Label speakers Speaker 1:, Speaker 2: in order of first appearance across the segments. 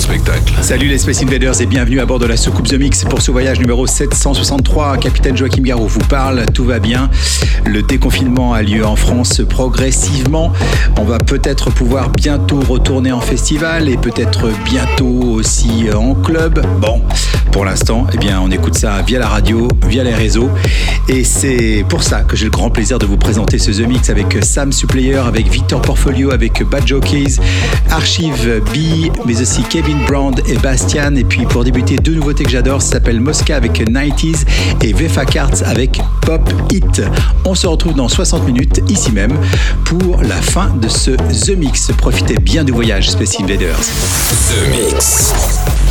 Speaker 1: Spectacle.
Speaker 2: Salut les Space Invaders et bienvenue à bord de la soucoupe The Mix pour ce voyage numéro 763. Capitaine Joachim Garraud vous parle, tout va bien. Le déconfinement a lieu en France progressivement. On va peut-être pouvoir bientôt retourner en festival et peut-être bientôt aussi en club. Bon, pour l'instant, eh bien, on écoute ça via la radio, via les réseaux. Et c'est pour ça que j'ai le grand plaisir de vous présenter ce The Mix avec Sam Supplayer, avec Victor Portfolio, avec Bad Jockeys, Archive B, mais aussi Kevin Brown et Bastian. Et puis pour débuter, deux nouveautés que j'adore, ça s'appelle Mosca avec 90s et Vefa Carts avec Pop Hit. On se retrouve dans 60 minutes, ici même, pour la fin de ce The Mix. Profitez bien du voyage, Space Invaders.
Speaker 1: The Mix.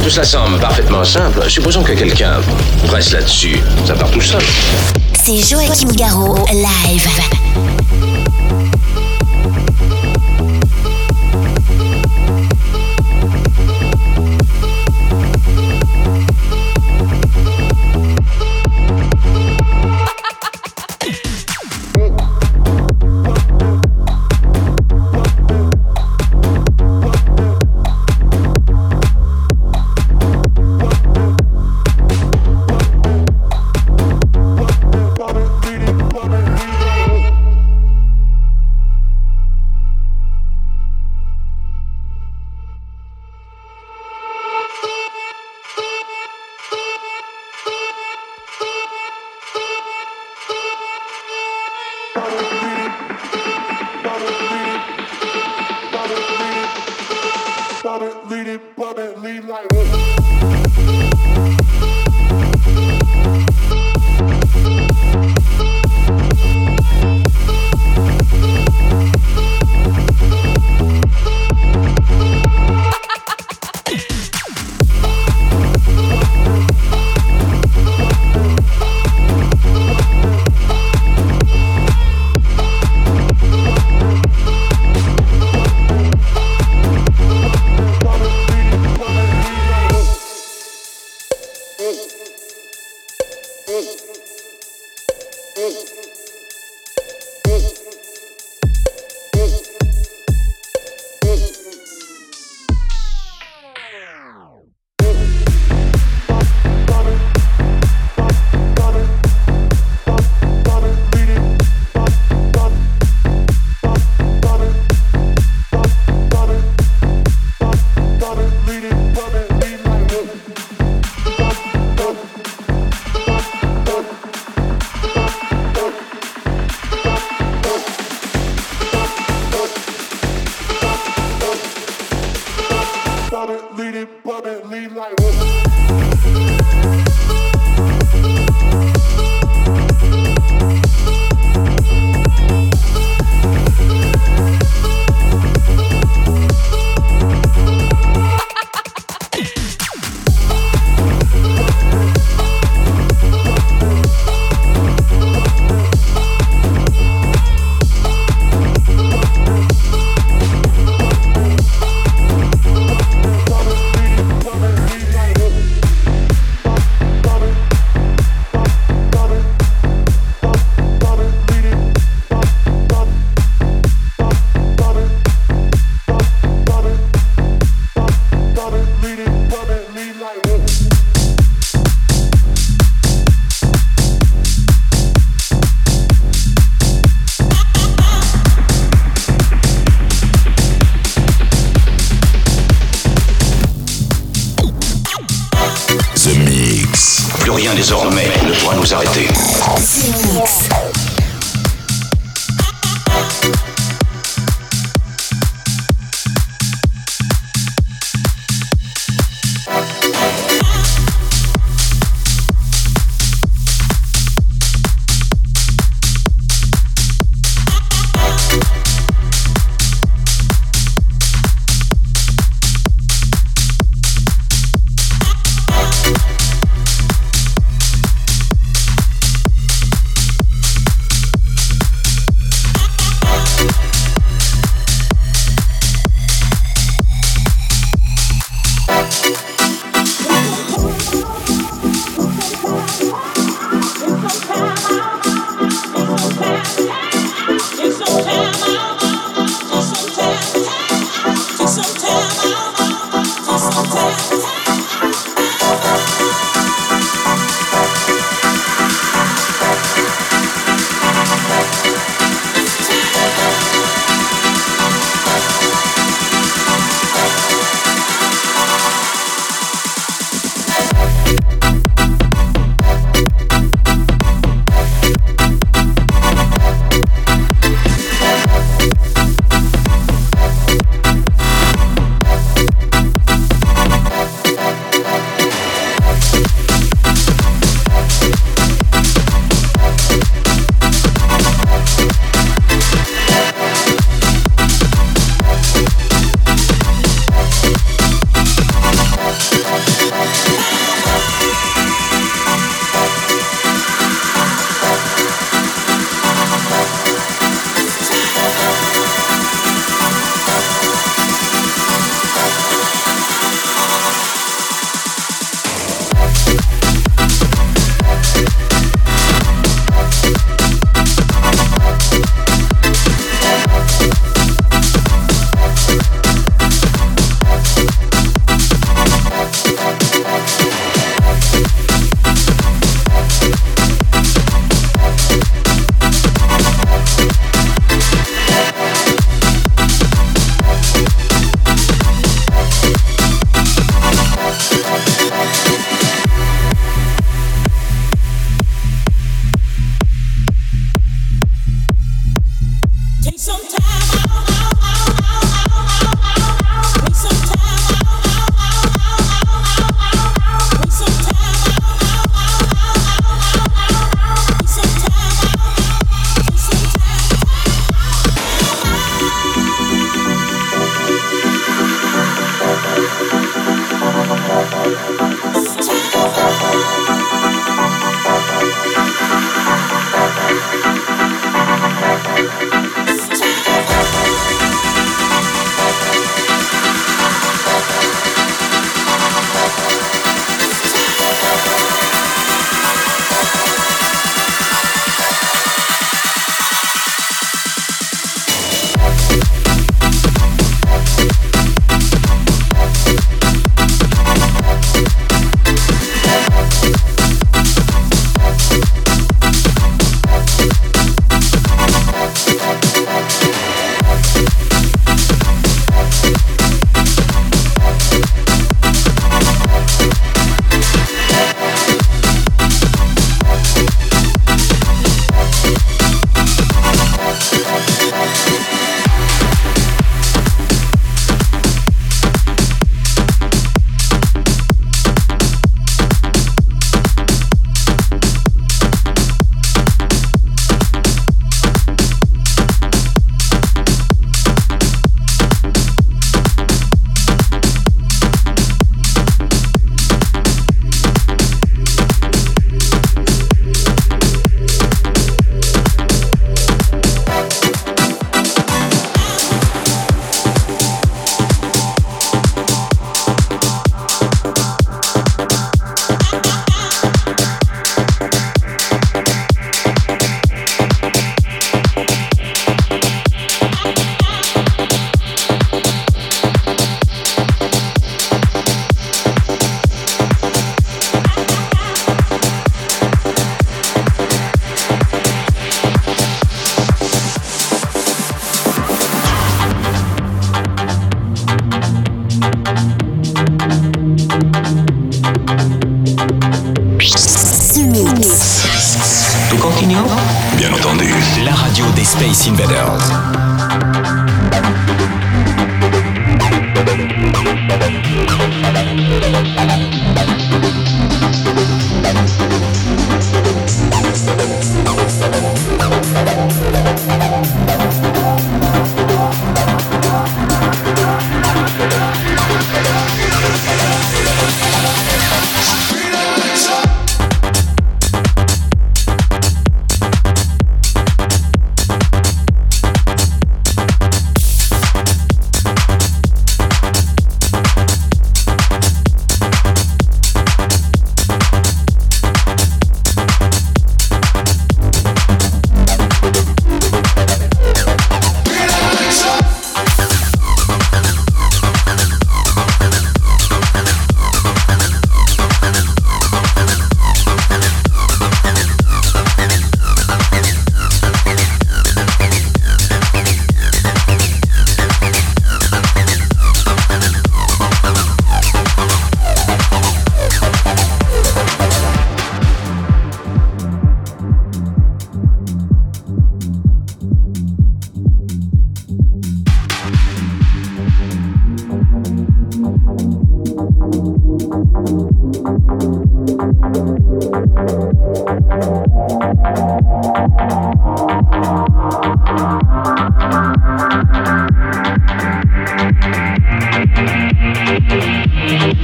Speaker 3: Tout ça semble parfaitement simple. Supposons que quelqu'un presse là-dessus. Ça part tout seul.
Speaker 4: C'est Joachim Garraud, live.
Speaker 5: Invaders.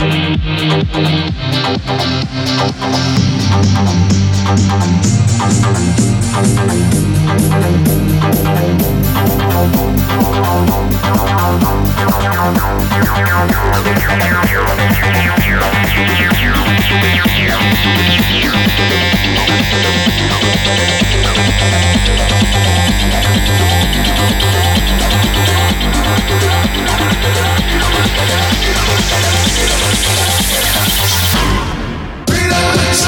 Speaker 5: どこにいる? Freedom is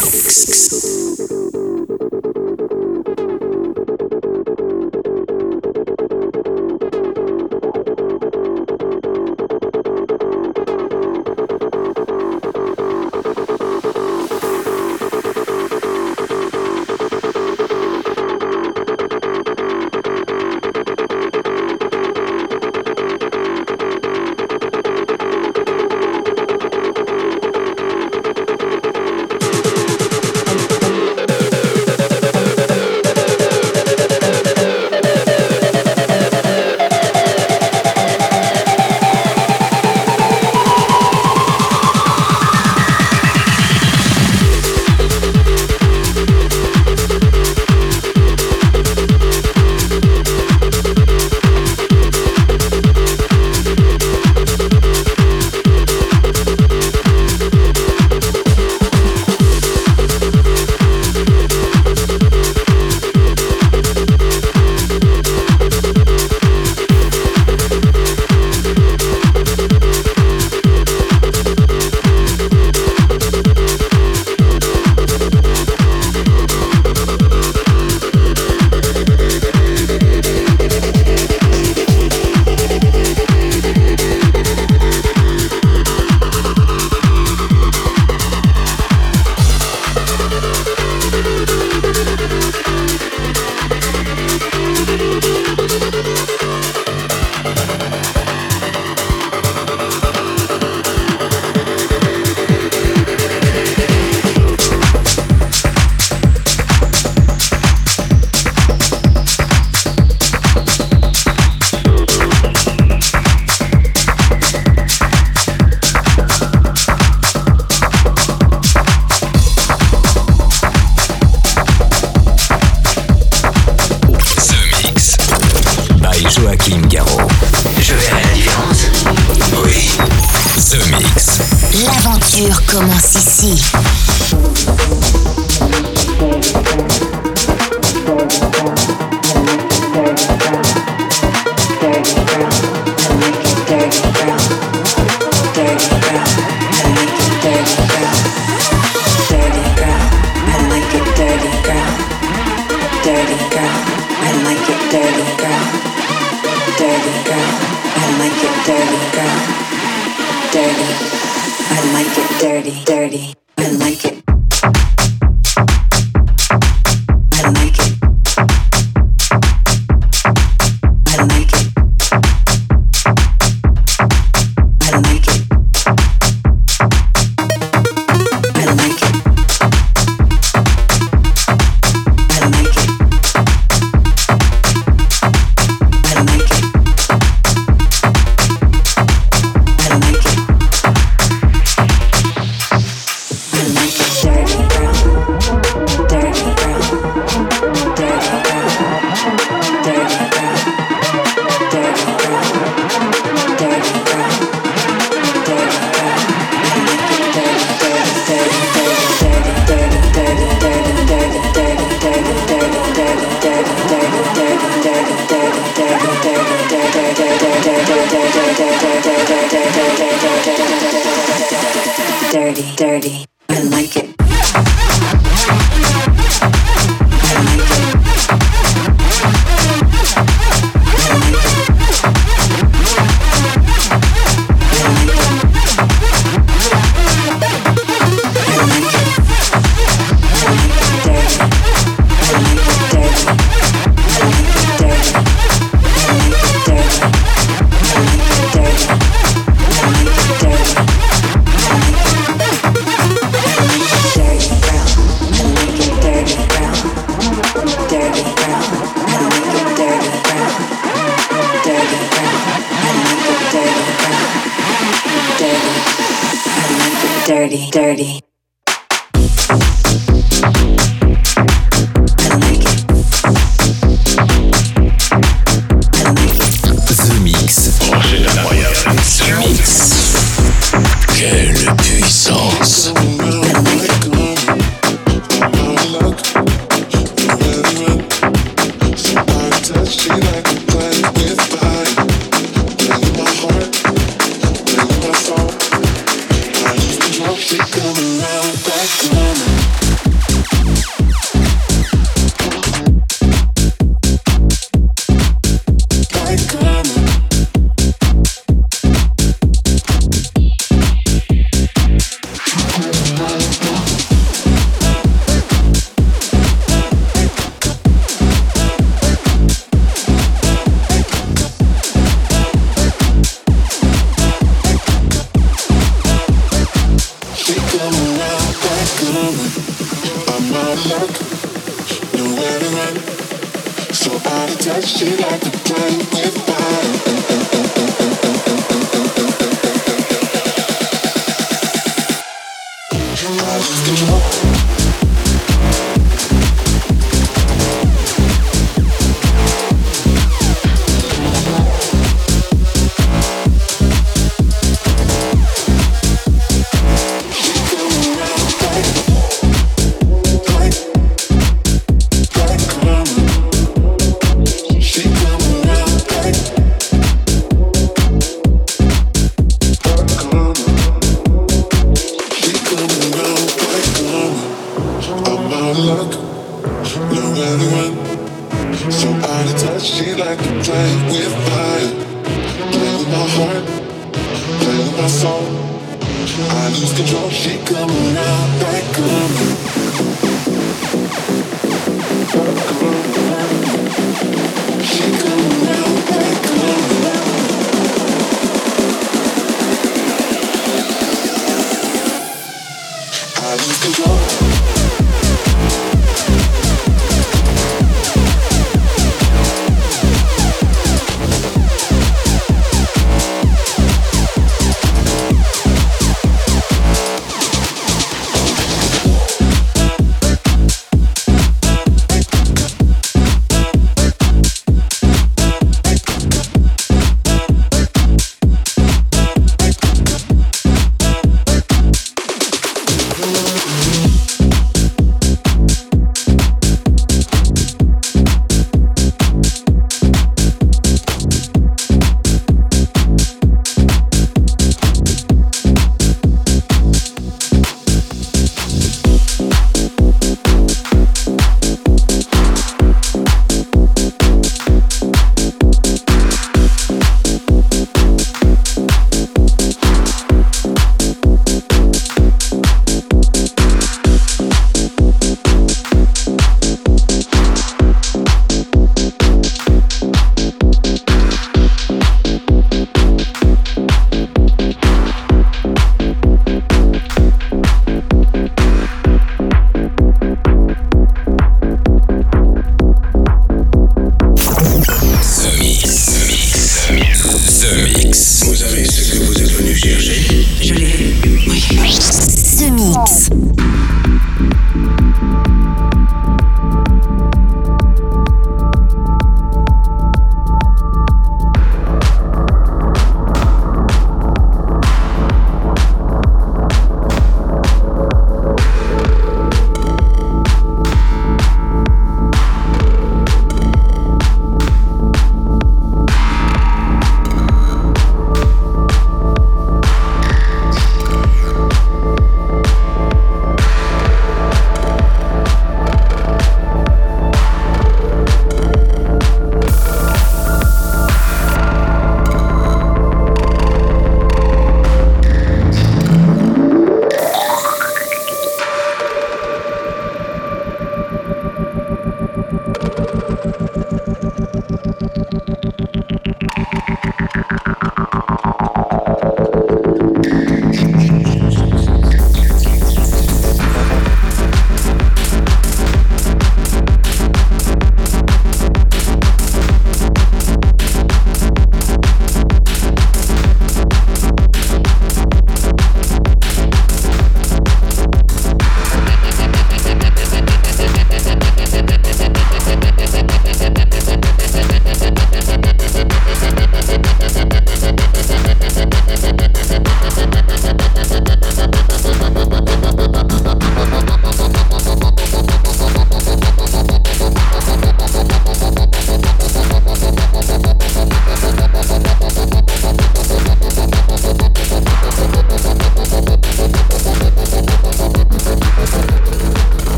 Speaker 5: クス
Speaker 6: クス。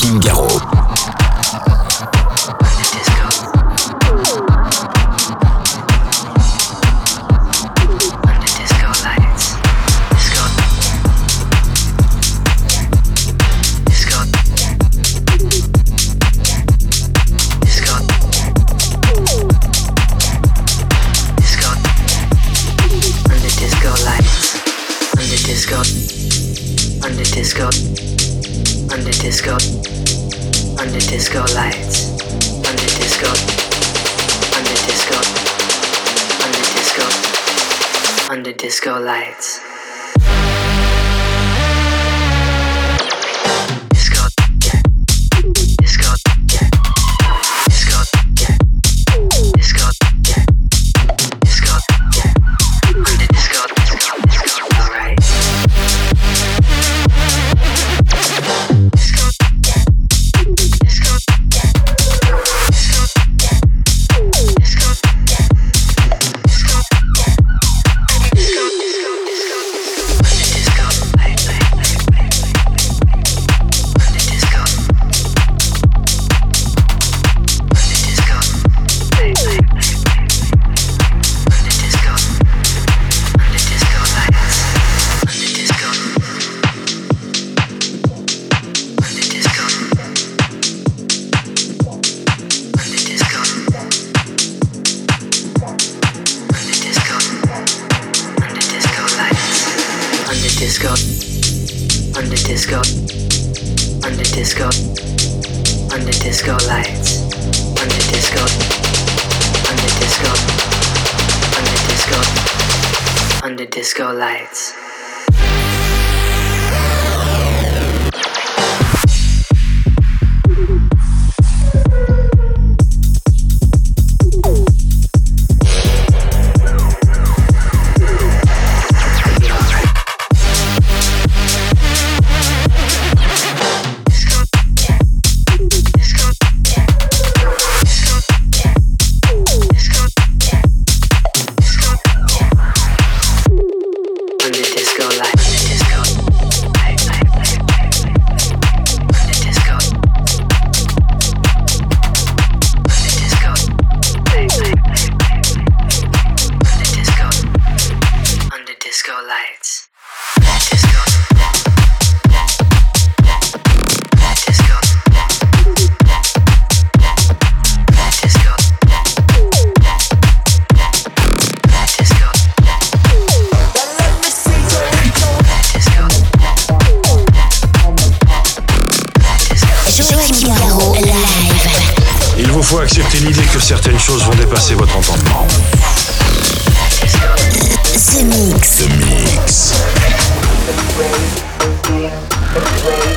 Speaker 6: By Joachim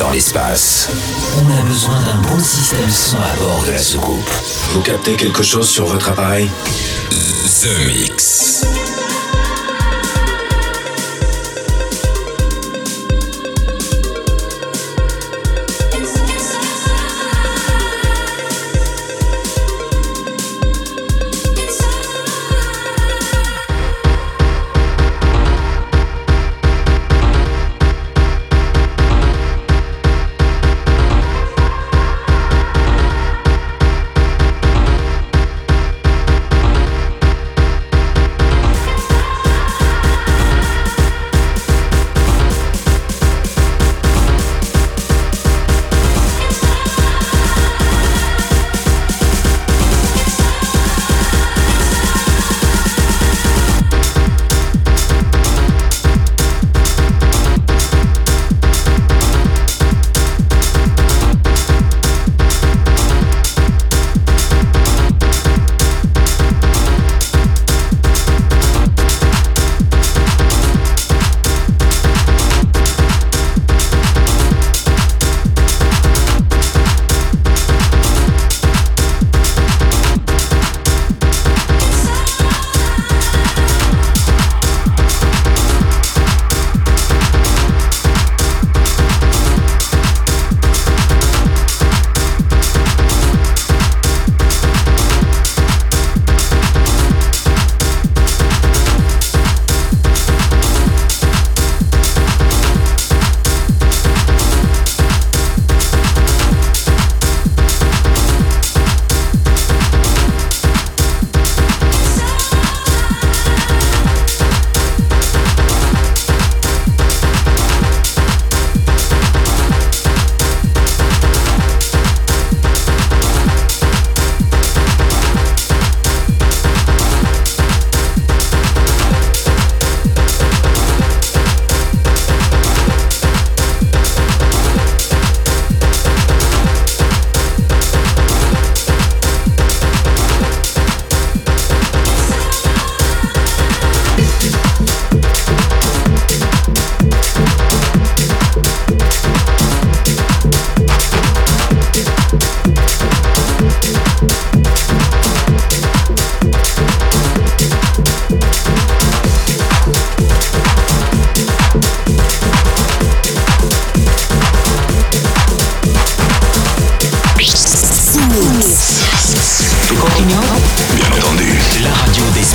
Speaker 6: dans l'espace. On a besoin d'un bon système son à bord de la soucoupe.
Speaker 7: Vous captez quelque chose sur votre appareil?
Speaker 6: The Mix.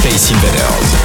Speaker 6: Space Invaders.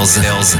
Speaker 1: Space Invaders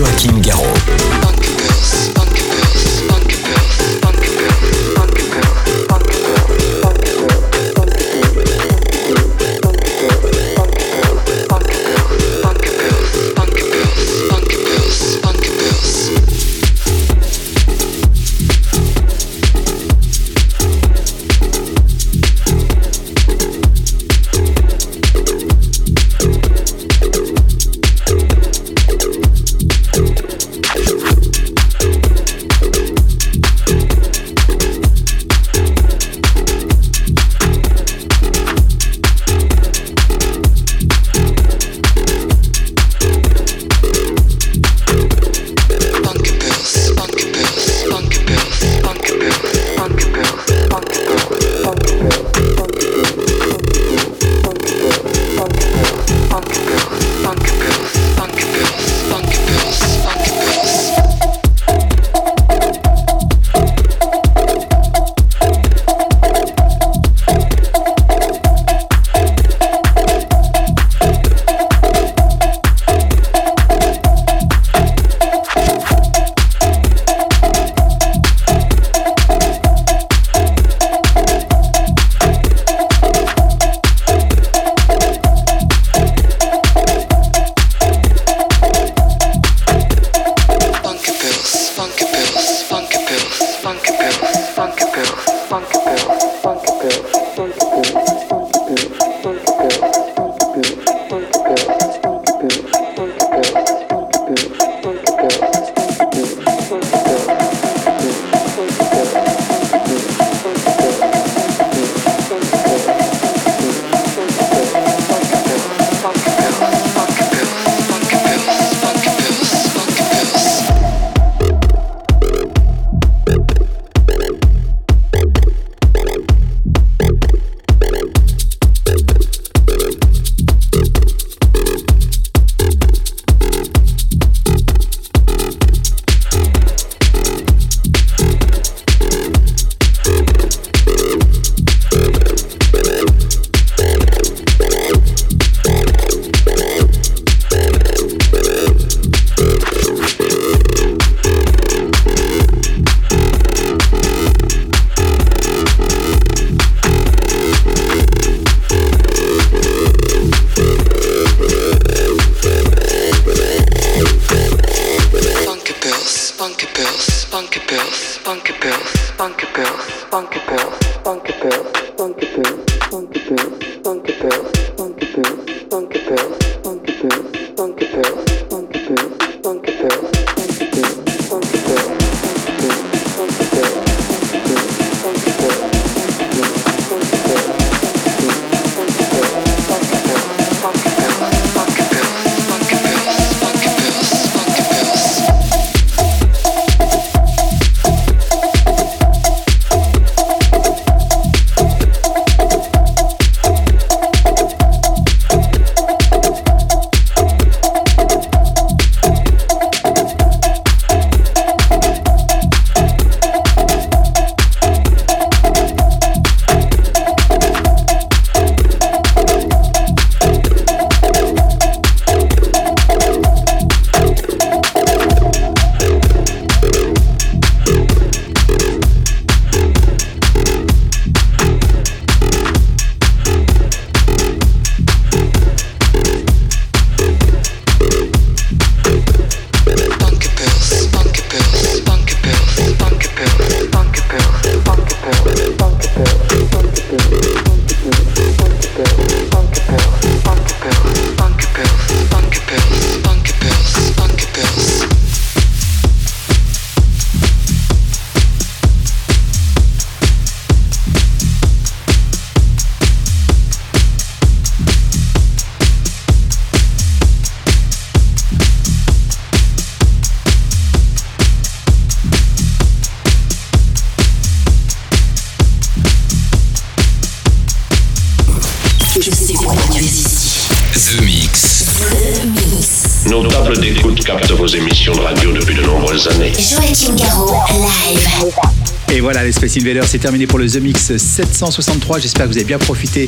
Speaker 6: Joachim Garraud.
Speaker 2: funk. Space Invaders, c'est terminé pour le The Mix 763. J'espère que vous avez bien profité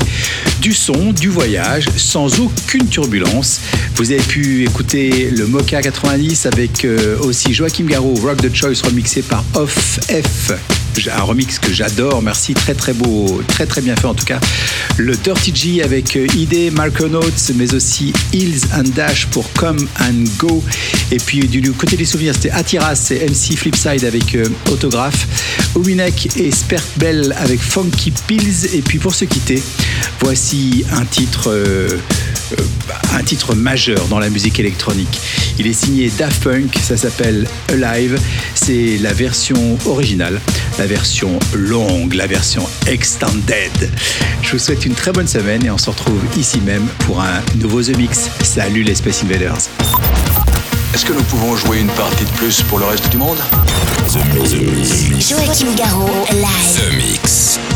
Speaker 2: du son, du voyage, sans aucune turbulence. Vous avez pu écouter le Mocha 90 avec euh, aussi Joachim Garraud, Rock the Choice, remixé par Off F. Un remix que j'adore, merci, très très beau, très très bien fait en tout cas. Le Dirty G avec euh, ID, Marco Notes, mais aussi Hills and Dash pour Come and Go. Et puis du, côté des souvenirs, c'était Atiras et MC Flipside avec euh, Autographe. Owinek et Spert Bell avec Funky Pills. Et puis pour se quitter, voici un titre, euh, un titre majeur dans la musique électronique. Il est signé Daft Punk, ça s'appelle Alive. C'est la version originale, la version longue, la version extended. Je vous souhaite une très bonne semaine et on se retrouve ici même pour un nouveau The Mix. Salut les Space Invaders.
Speaker 8: Est-ce que nous pouvons jouer une partie de plus pour le reste du monde?
Speaker 4: Joachim Garraud, live.
Speaker 1: The Mix. The Mix.
Speaker 8: The Mix.